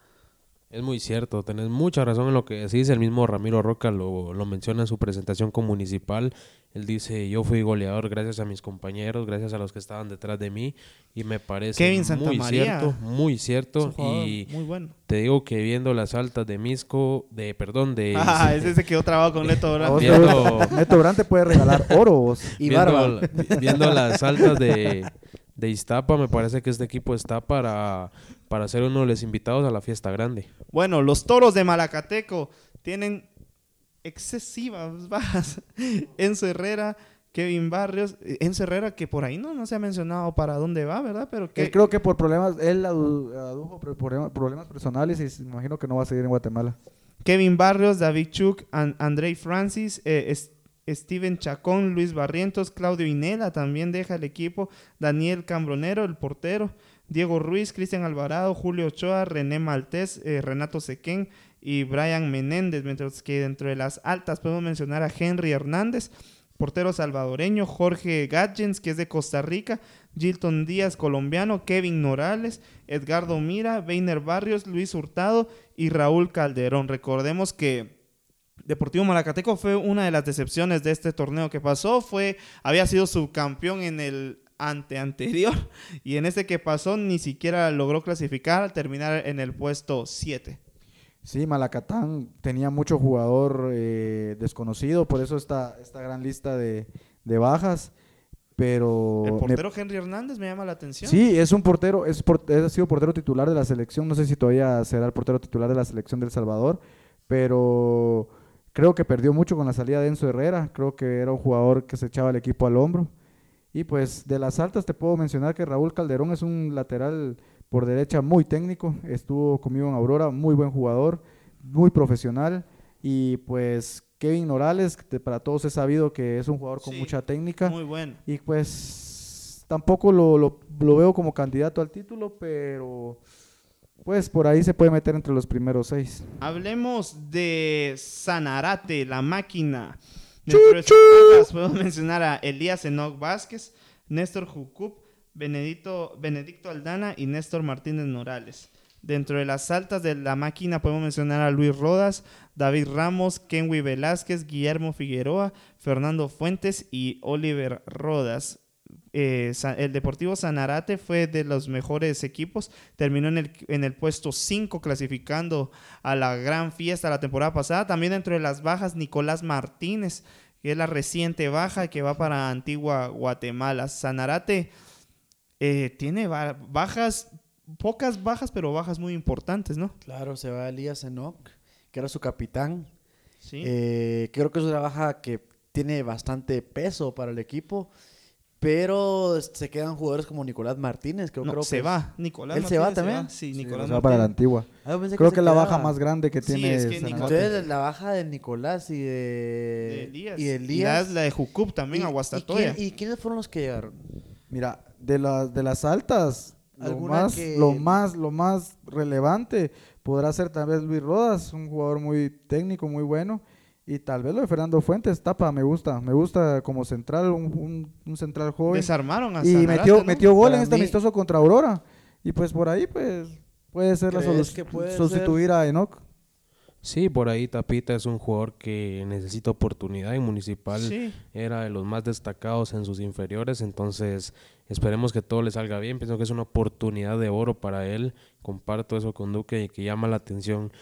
Es muy cierto, tenés mucha razón en lo que decís. El mismo Ramiro Roca lo, lo menciona en su presentación con Municipal. Él dice, yo fui goleador gracias a mis compañeros, gracias a los que estaban detrás de mí. Y me parece Kevin muy cierto, muy Es un cierto. Y muy bueno. te digo que viendo las altas de Misco, de perdón, de... Ah, ese se quedó trabado con Neto A Brand. vos te Viendo- gusta- Neto Brand te puede regalar oro vos. Y viendo, barba. viendo las altas de, de Iztapa, me parece que este equipo está para, para ser uno de los invitados a la fiesta grande. Bueno, los toros de Malacateco tienen excesivas bajas. Enzo Herrera, Kevin Barrios. eh, Enzo Herrera, que por ahí no, no se ha mencionado para dónde va, ¿verdad? Pero que Él creo que por problemas, él adu- adujo problemas personales y se- me imagino que no va a seguir en Guatemala. Kevin Barrios, David Chuk, An- Andrei Francis, eh, es- Steven Chacón, Luis Barrientos, Claudio Inela también deja el equipo, Daniel Cambronero, el portero, Diego Ruiz, Cristian Alvarado, Julio Ochoa, René Maltés, eh, Renato Sequén y Brian Menéndez, mientras que dentro de las altas podemos mencionar a Henry Hernández, portero salvadoreño, Jorge Gatjens, que es de Costa Rica, Gilton Díaz, colombiano, Kevin Norales, Edgardo Mira, Weiner Barrios, Luis Hurtado y Raúl Calderón. Recordemos que Deportivo Malacateco fue una de las decepciones de este torneo que pasó. Fue, había sido subcampeón en el ante anterior y en este que pasó ni siquiera logró clasificar al terminar en el puesto 7. Sí, Malacatán tenía mucho jugador eh, desconocido, por eso esta, esta gran lista de, de bajas. pero... El me- portero Henry Hernández me llama la atención. Sí, es un portero, es por- ha sido portero titular de la selección, no sé si todavía será el portero titular de la selección del Salvador, pero creo que perdió mucho con la salida de Enzo Herrera, creo que era un jugador que se echaba el equipo al hombro. Y pues de las altas te puedo mencionar que Raúl Calderón es un lateral por derecha muy técnico, estuvo conmigo en Aurora, muy buen jugador, muy profesional y pues Kevin Morales, que para todos es sabido que es un jugador con Sí, mucha técnica. Muy bueno. Y pues tampoco lo, lo- lo veo como candidato al título, pero pues por ahí se puede meter entre los primeros seis. Hablemos de Sanarate, la máquina. Dentro bajas puedo mencionar a Elías Enoc Vázquez, Néstor Jucup, Benedito, Benedicto Aldana y Néstor Martínez Morales. Dentro de las altas de la máquina podemos mencionar a Luis Rodas, David Ramos, Kenwy Velázquez, Guillermo Figueroa, Fernando Fuentes y Oliver Rodas. Eh, el Deportivo Sanarate fue de los mejores equipos, terminó en el, en el puesto 5 clasificando a la gran fiesta la temporada pasada. También dentro de las bajas, Nicolás Martínez, que es la reciente baja que va para Antigua Guatemala. Sanarate eh, tiene ba- bajas, pocas bajas, pero bajas muy importantes, ¿no? Claro, se va Elías Enoch, que era su capitán. Sí. Eh, creo que es una baja que tiene bastante peso para el equipo, pero se quedan jugadores como Nicolás Martínez, creo, no, creo se que va. Nicolás ¿Él se va Martínez también? Sí, Sí, Nicolás se va para la Martínez. antigua. Ah, Creo que es la baja más grande que Sí, tiene es que Entonces, la baja de Nicolás y de, de Elías. y de Elías. la, la de Jucup también, ¿Y- a y quién- ¿Y, quiénes fueron los que llegaron? Mira, de las de las altas, lo ¿Alguna más, que- lo más, lo más relevante podrá ser tal vez Luis Rodas, un jugador muy técnico, muy bueno. Y tal vez lo de Fernando Fuentes, tapa, me gusta, me gusta como central, un, un- un central joven. Desarmaron a y Sanarate, metió, ¿no? metió gol en este mí- amistoso contra Aurora. Y pues por ahí, pues, puede ser la ¿Crees solu- que puede sustituir a Enoch. Sí, por ahí Tapita es un jugador que necesita oportunidad en Municipal. Sí. Era de los más destacados en sus inferiores, entonces esperemos que todo le salga bien. Pienso que es una oportunidad de oro para él. Comparto eso con Duque y que llama la atención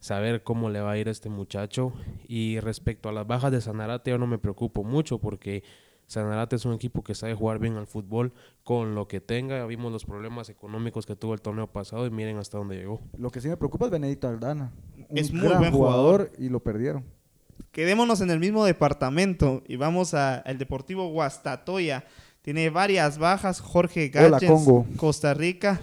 saber cómo le va a ir a este muchacho. Y respecto a las bajas de Sanarate, yo no me preocupo mucho porque Sanarate es un equipo que sabe jugar bien al fútbol con lo que tenga. Ya vimos los problemas económicos que tuvo el torneo pasado y miren hasta dónde llegó. Lo que sí me preocupa es Benedito Aldana. Un Es muy gran buen jugador. y lo perdieron. Quedémonos en el mismo departamento y vamos al Deportivo Guastatoya. Tiene varias bajas. Jorge Gállez. Costa Rica.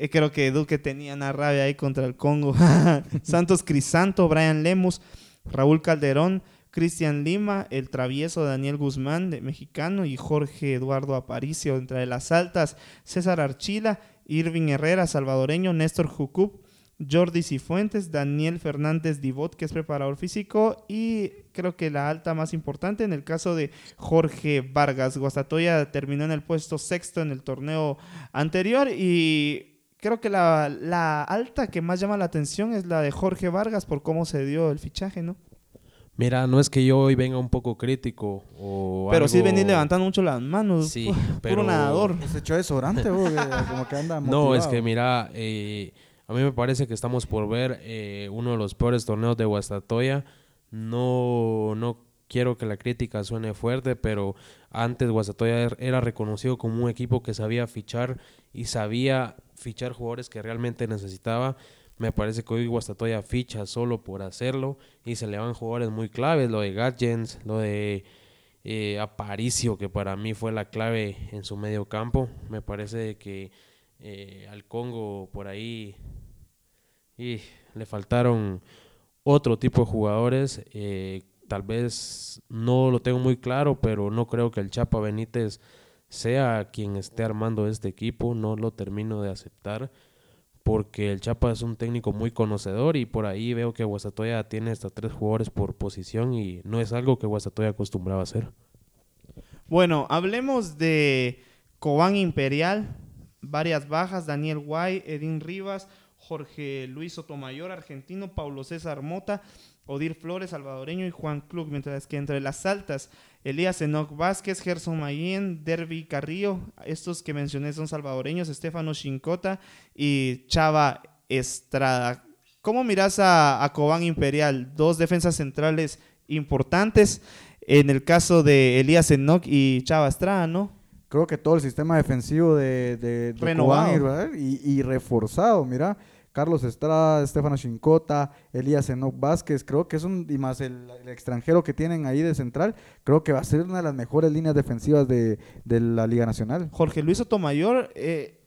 Eh, creo que Duque tenía una rabia ahí contra el Congo. Santos Crisanto, Brian Lemus, Raúl Calderón, Cristian Lima, el travieso Daniel Guzmán, de mexicano, y Jorge Eduardo Aparicio. Entre las altas, César Archila, Irving Herrera, salvadoreño, Néstor Jucup, Jordi Cifuentes, Daniel Fernández Divot, que es preparador físico, y creo que la alta más importante en el caso de Jorge Vargas. Guastatoya terminó en el puesto sexto en el torneo anterior y creo que la, la alta que más llama la atención es la de Jorge Vargas por cómo se dio el fichaje, ¿no? Mira, no es que yo hoy venga un poco crítico o Pero sí venís levantando mucho las manos. Sí, pero- Puro nadador. Se echó desodorante, que como que anda No, es motivado. que mira, eh, a mí me parece que estamos por ver eh, uno de los peores torneos de Guastatoya. No, no quiero que la crítica suene fuerte, pero antes Guastatoya er- era reconocido como un equipo que sabía fichar y sabía fichar jugadores que realmente necesitaba. Me parece que hoy Guastatoya ficha solo por hacerlo y se le van jugadores muy claves, lo de Gatjens, lo de eh, Aparicio, que para mí fue la clave en su medio campo. Me parece que eh, al Congo por ahí y le faltaron otro tipo de jugadores. eh, tal vez no lo tengo muy claro, pero no creo que el Chapa Benítez sea quien esté armando este equipo. No lo termino de aceptar porque el Chapa es un técnico muy conocedor y por ahí veo que Guastatoya tiene hasta tres jugadores por posición y no es algo que Guastatoya acostumbraba a hacer. Bueno, hablemos de Cobán Imperial. Varias bajas, Daniel Guay, Edín Rivas, Jorge Luis Sotomayor, argentino, Paulo César Mota, Odir Flores, salvadoreño, y Juan Klug. Mientras que entre las altas, Elías Enoc Vázquez, Gerson Mayen, Derby Carrillo, estos que mencioné son salvadoreños, Estefano Chincota y Chava Estrada. ¿Cómo miras a, a Cobán Imperial? Dos defensas centrales importantes. En el caso de Elías Enoch y Chava Estrada, ¿no? Creo que todo el sistema defensivo de, de, de Renovado. Cobán, y, y reforzado, mira. Carlos Estrada, Estefano Chincota, Elías Enoch Vázquez, creo que es un, y más el, el extranjero que tienen ahí de central, creo que va a ser una de las mejores líneas defensivas de, de la Liga Nacional. Jorge Luis Sotomayor eh,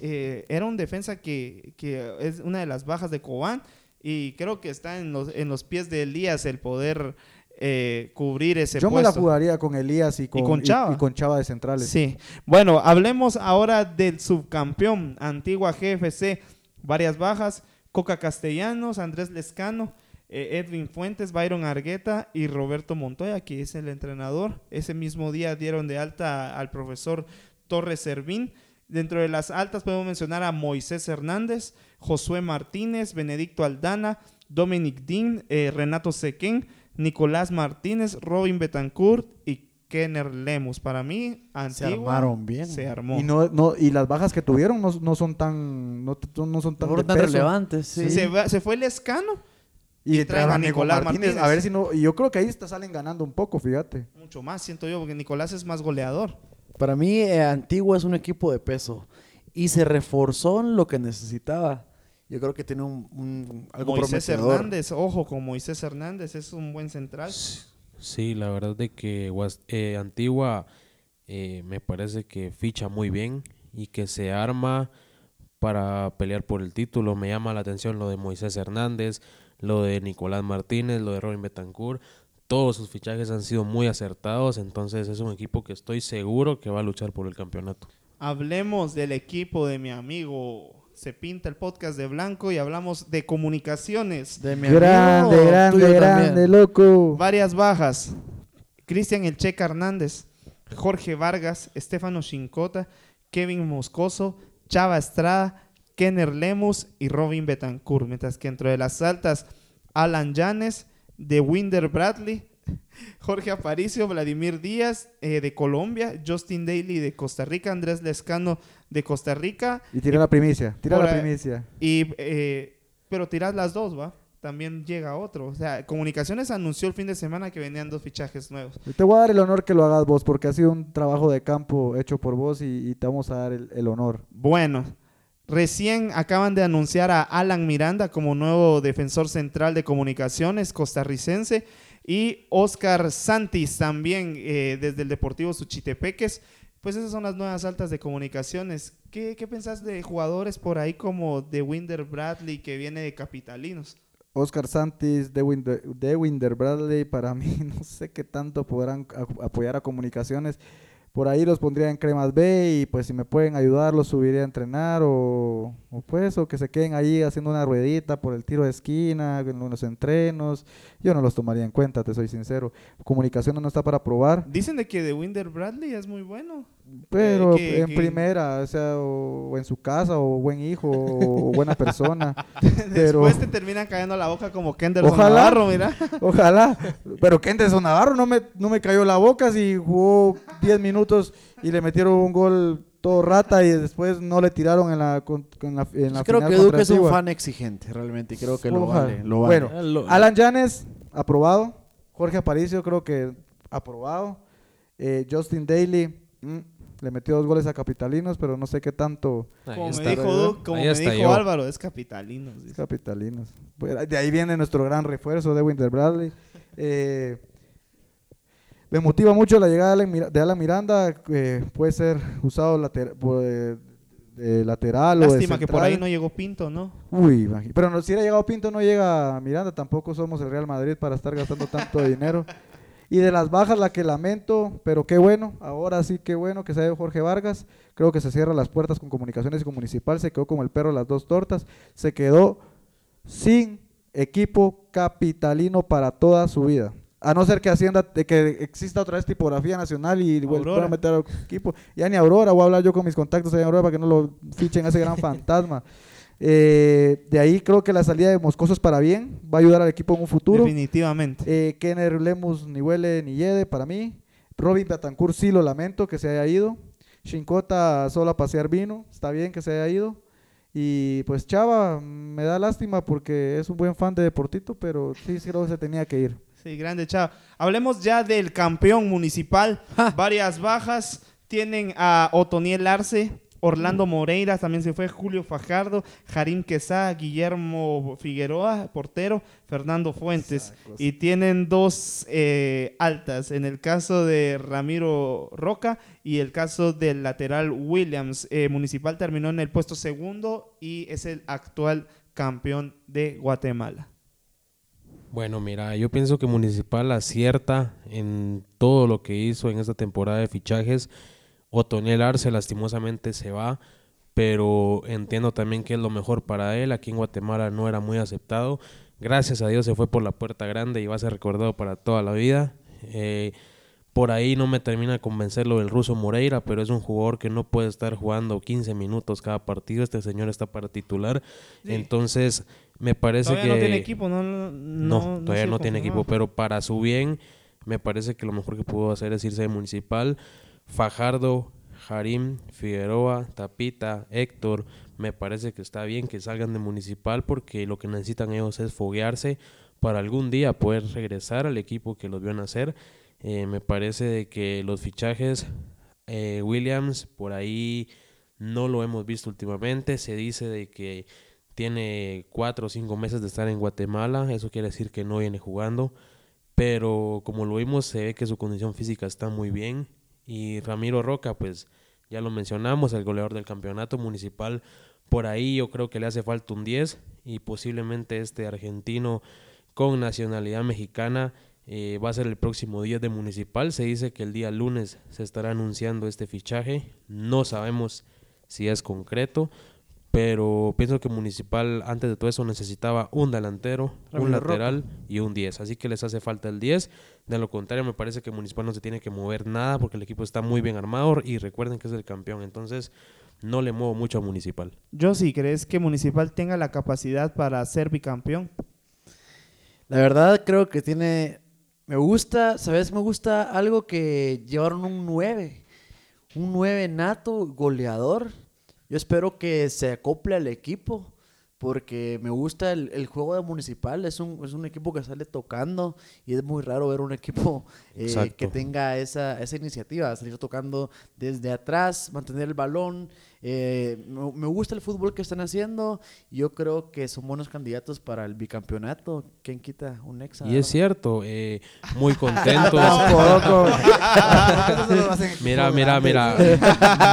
eh, era un defensa que, que es una de las bajas de Cobán y creo que está en los, en los pies de Elías el poder eh, cubrir ese Yo me la jugaría con Elías y con, con Chava. y con Chava de centrales. Sí. Bueno, hablemos ahora del subcampeón, Antigua GFC. Varias bajas. Coca Castellanos, Andrés Lescano, eh, Edwin Fuentes, Byron Argueta y Roberto Montoya, que es el entrenador. Ese mismo día dieron de alta al profesor Torres Servín. Dentro de las altas podemos mencionar a Moisés Hernández, Josué Martínez, Benedicto Aldana, Dominic Dean, eh, Renato Sequén, Nicolás Martínez, Robin Betancourt y Kenner Lemus. Para mí, Se Antigua armaron bien. se armó. Y no, no, y las bajas que tuvieron no, no son tan, no, no son tan, tan relevantes, sí. Se, va- se fue el escano, Y Y traen a Nicolás Nicolás Martínez. A Martínez. ver si no, y yo creo que ahí está, salen ganando un poco, fíjate. mucho más, siento yo, porque Nicolás es más goleador. Para mí, eh, Antigua es un equipo de peso y se reforzó en lo que necesitaba. Yo creo que tiene un, un- algo Moisés prometedor. Hernández, ojo con Moisés Hernández, es un buen central. Sí, la verdad de que eh, Antigua eh, me parece que ficha muy bien y que se arma para pelear por el título. Me llama la atención lo de Moisés Hernández, lo de Nicolás Martínez, lo de Robin Betancourt. Todos sus fichajes han sido muy acertados, entonces es un equipo que estoy seguro que va a luchar por el campeonato. Hablemos del equipo de mi amigo. Se pinta el podcast de Blanco y hablamos de comunicaciones. De mi Grande, amigo, grande, grande, también. loco. Varias bajas. Cristian El Checa Hernández, Jorge Vargas, Estefano Chincota, Kevin Moscoso, Chava Estrada, Kenner Lemus y Robin Betancourt. Mientras que dentro de las altas, Alan Llanes, de Winder Bradley, Jorge Aparicio, Vladimir Díaz eh, de Colombia, Justin Daly de Costa Rica, Andrés Lescano de Costa Rica. Y tira la primicia, tira la primicia. Y, eh, pero tirás las dos, ¿va? También llega otro. O sea, Comunicaciones anunció el fin de semana que venían dos fichajes nuevos. Te voy a dar el honor que lo hagas vos, porque ha sido un trabajo de campo hecho por vos y, y te vamos a dar el, el honor. Bueno, recién acaban de anunciar a Alan Miranda como nuevo defensor central de comunicaciones costarricense y Oscar Santis también eh, desde el Deportivo Suchitepeques. Pues esas son las nuevas altas de comunicaciones. ¿Qué, qué pensás de jugadores por ahí como de Winder Bradley que viene de Capitalinos? Oscar Santis, de Winder, de Winder Bradley, para mí no sé qué tanto podrán apoyar a comunicaciones. Por ahí los pondría en cremas B y pues si me pueden ayudar los subiría a entrenar o, o pues o que se queden ahí haciendo una ruedita por el tiro de esquina, en los entrenos. Yo no los tomaría en cuenta, te soy sincero. Comunicaciones no está para probar. Dicen de que de Winder Bradley es muy bueno. Pero que- en primera, o sea, o, o en su casa, o buen hijo, o, buena persona. pero Después te terminan cayendo la boca como Kenderson Ojalá. Navarro, mira. ojalá. Pero Kenderson Navarro no me, no me cayó la boca si jugó 10 minutos y le metieron un gol todo rata y después no le tiraron en la, en la, en la creo final que Duque es un fan exigente, realmente. y Creo que lo vale. Lo vale. Bueno, Eh, Alan Llanes, aprobado. Jorge Aparicio, creo que aprobado. Eh, Justin Daly, mm, le metió dos goles a Capitalinos, pero no sé qué tanto Ahí Como me dijo, como me dijo yo. Álvaro, es capitalino. es dice. Capitalinos. De ahí viene nuestro gran refuerzo de Winter Bradley. Eh, me motiva mucho la llegada de Alan Mir- de Alan Miranda. eh, puede ser usado later- por, eh, de lateral o de Lástima que por ahí no llegó Pinto, ¿no? Uy, pero no, si hubiera llegado Pinto, no llega Miranda. Tampoco somos el Real Madrid para estar gastando tanto dinero. Y de las bajas, la que lamento, pero qué bueno, ahora sí qué bueno que se ha Jorge Vargas. Creo que se cierran las puertas con comunicaciones y con municipal. Se quedó como el perro las dos tortas. Se quedó sin equipo capitalino para toda su vida. A no ser que Hacienda, que exista otra vez tipografía nacional y vuelvan a meter al equipo. Ya ni Aurora, voy a hablar yo con mis contactos ahí en Aurora para que no lo fichen a ese gran fantasma. Eh, de ahí creo que la salida de Moscoso es para bien, va a ayudar al equipo en un futuro. Definitivamente. Eh, Kenner Lemus ni huele ni yede para mí. Robin Betancourt sí lo lamento que se haya ido. Shinkota solo a pasear vino, está bien que se haya ido. Y pues Chava, me da lástima porque es un buen fan de Deportito, pero sí, sí creo que se tenía que ir. Sí, grande chao. Hablemos ya del campeón municipal. Varias bajas. Tienen a Otoniel Arce, Orlando Moreira, también se fue Julio Fajardo, Jarín Quesada, Guillermo Figueroa, portero, Fernando Fuentes. Y tienen dos eh, altas, en el caso de Ramiro Roca y el caso del lateral Williams. Eh, Municipal terminó en el puesto segundo y es el actual campeón de Guatemala. Bueno, mira, yo pienso que Municipal acierta en todo lo que hizo en esta temporada de fichajes. Otoniel Arce lastimosamente se va, pero entiendo también que es lo mejor para él. Aquí en Guatemala no era muy aceptado. Gracias a Dios se fue por la puerta grande y va a ser recordado para toda la vida. Eh, por ahí no me termina de convencerlo del ruso Moreira, pero es un jugador que no puede estar jugando 15 minutos cada partido. Este señor está para titular. Entonces, me parece Todavía que... no tiene equipo, no, no, todavía no tiene equipo, pero para su bien, me parece que lo mejor que pudo hacer es irse de municipal. Fajardo, Harim, Figueroa, Tapita, Héctor, me parece que está bien que salgan de municipal porque lo que necesitan ellos es foguearse para algún día poder regresar al equipo que los vio nacer. Eh, me parece de que los fichajes, eh, Williams, por ahí no lo hemos visto últimamente. Se dice de que tiene cuatro o cinco meses de estar en Guatemala, eso quiere decir que no viene jugando, pero como lo vimos se ve que su condición física está muy bien y Ramiro Roca pues ya lo mencionamos, el goleador del campeonato municipal, por ahí yo creo que le hace falta un 10 y posiblemente este argentino con nacionalidad mexicana eh, va a ser el próximo 10 de municipal, se dice que el día lunes se estará anunciando este fichaje, no sabemos si es concreto, pero pienso que Municipal antes de todo eso necesitaba un delantero, un lateral y un 10, así que les hace falta el 10. De lo contrario, me parece que Municipal no se tiene que mover nada porque el equipo está muy bien armado y recuerden que es el campeón, entonces no le muevo mucho a Municipal. Yo sí, ¿crees que Municipal tenga la capacidad para ser bicampeón? La verdad creo que tiene... Me gusta, ¿sabes? Me gusta algo que llevaron un 9. Un 9 nato, goleador. Yo espero que se acople al equipo. Porque me gusta el, el juego de Municipal. Es un, es un equipo que sale tocando. Y es muy raro ver un equipo eh, que tenga esa, esa iniciativa. Salir tocando desde atrás, mantener el balón. Eh, me, me gusta el fútbol que están haciendo. Yo creo que son buenos candidatos para el bicampeonato. ¿Quién quita un exa? Y es cierto, eh, muy contentos. Mira, mira, mira.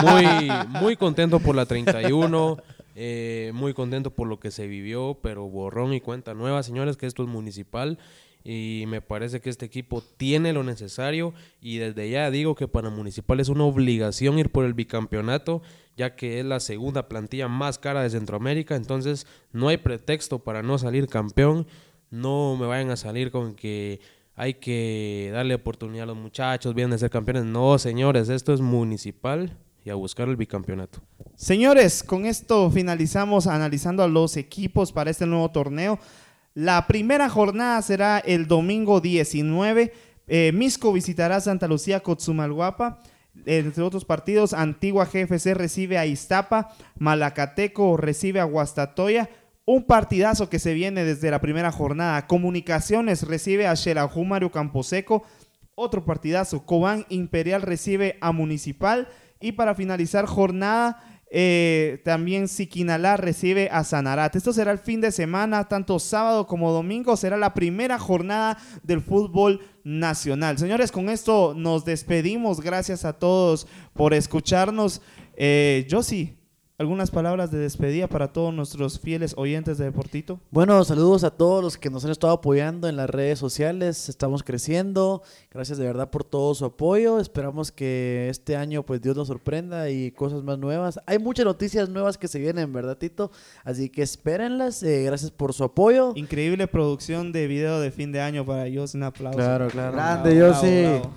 Muy, muy contento por la 31. Eh, muy contento por lo que se vivió, pero borrón y cuenta nueva, señores, que esto es municipal. Y me parece que este equipo tiene lo necesario. Y desde ya digo que para Municipal es una obligación ir por el bicampeonato, ya que es la segunda plantilla más cara de Centroamérica. Entonces no hay pretexto para no salir campeón. No me vayan a salir con que hay que darle oportunidad a los muchachos, vienen de ser campeones. No, señores, esto es municipal y a buscar el bicampeonato. Señores, con esto finalizamos analizando a los equipos para este nuevo torneo. La primera jornada será el domingo 19. Eh, Misco visitará Santa Lucía Cotzumalguapa. Entre otros partidos, Antigua GFC recibe a Iztapa, Malacateco recibe a Guastatoya. Un partidazo que se viene desde la primera jornada. Comunicaciones recibe a Xelajú Mario Camposeco. Otro partidazo. Cobán Imperial recibe a Municipal. Y para finalizar jornada, eh, también Siquinalá recibe a Sanarat. Esto será el fin de semana, tanto sábado como domingo. Será la primera jornada del fútbol nacional. Señores, con esto nos despedimos. Gracias a todos por escucharnos. Eh, Josi, algunas palabras de despedida para todos nuestros fieles oyentes de Deportito. Bueno, saludos a todos los que nos han estado apoyando en las redes sociales. Estamos creciendo. Gracias de verdad por todo su apoyo. Esperamos que este año pues Dios nos sorprenda y cosas más nuevas. Hay muchas noticias nuevas que se vienen, ¿verdad, Tito? Así que espérenlas. Eh, gracias por su apoyo. Increíble producción de video de fin de año para Josi. Un aplauso. Claro, claro. Grande, Bravo, Josi. bravo, bravo.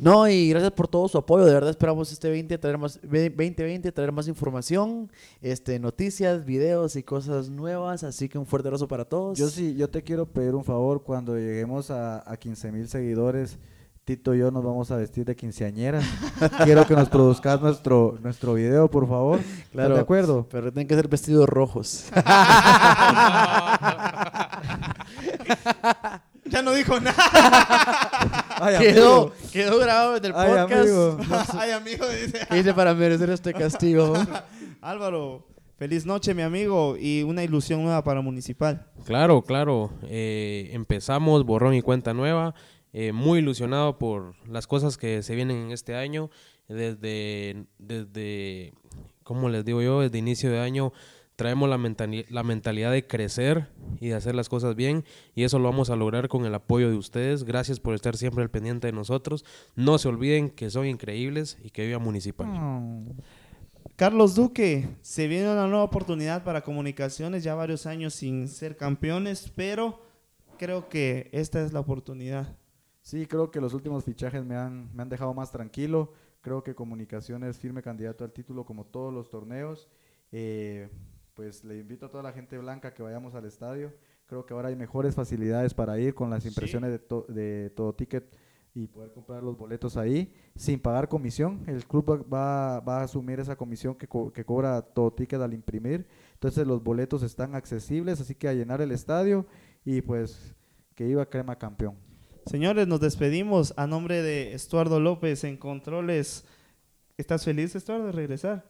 No, y gracias por todo su apoyo. De verdad esperamos este 20 traer más, 2020 traer más información, este, noticias, videos y cosas nuevas. Así que un fuerte abrazo para todos. Yo sí, yo te quiero pedir un favor. Cuando lleguemos a, a 15 mil seguidores, Tito y yo nos vamos a vestir de quinceañeras. quiero que nos produzcas nuestro, nuestro video, por favor. ¿Estás Claro. de acuerdo? Pero tienen que ser vestidos rojos. Ya no dijo nada. Ay, Quedó, quedó grabado en el Ay, podcast. amigo. Ay, amigo, dice. ¿Qué hice para merecer este castigo? Álvaro, feliz noche, mi amigo, y una ilusión nueva para Municipal. Claro, claro. eh, empezamos borrón y cuenta nueva. eh, muy ilusionado por las cosas que se vienen en este año. Desde, desde ¿cómo les digo yo? Desde inicio de año traemos la, mentali- la mentalidad de crecer y de hacer las cosas bien. Y eso lo vamos a lograr con el apoyo de ustedes. Gracias por estar siempre al pendiente de nosotros. No se olviden que son increíbles y que viva Municipal. Carlos Duque, se viene una nueva oportunidad para comunicaciones, ya varios años sin ser campeones, pero creo que esta es la oportunidad. Sí, creo que los últimos fichajes me han, me han dejado más tranquilo. Creo que Comunicaciones firme candidato al título como todos los torneos. Eh, pues le invito a toda la gente blanca que vayamos al estadio. Creo que ahora hay mejores facilidades para ir con las impresiones de, to- de todo ticket y poder comprar los boletos ahí sin pagar comisión. El club va, va- va a asumir esa comisión que, co- que cobra todo ticket al imprimir. Entonces los boletos están accesibles, así que a llenar el estadio y pues que iba Crema campeón. Señores, nos despedimos a nombre de Estuardo López en Controles. ¿Estás feliz, Estuardo, de regresar?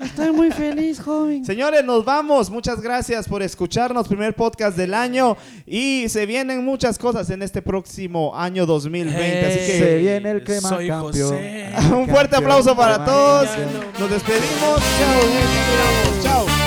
Estoy muy feliz, joven. Señores, nos vamos. Muchas gracias por escucharnos. Primer podcast del año. Y se vienen muchas cosas en este próximo año 2020. Así que Se viene el crema soy campeón. José. un fuerte Campeón, aplauso para todos. Nos despedimos. Chao. Chao.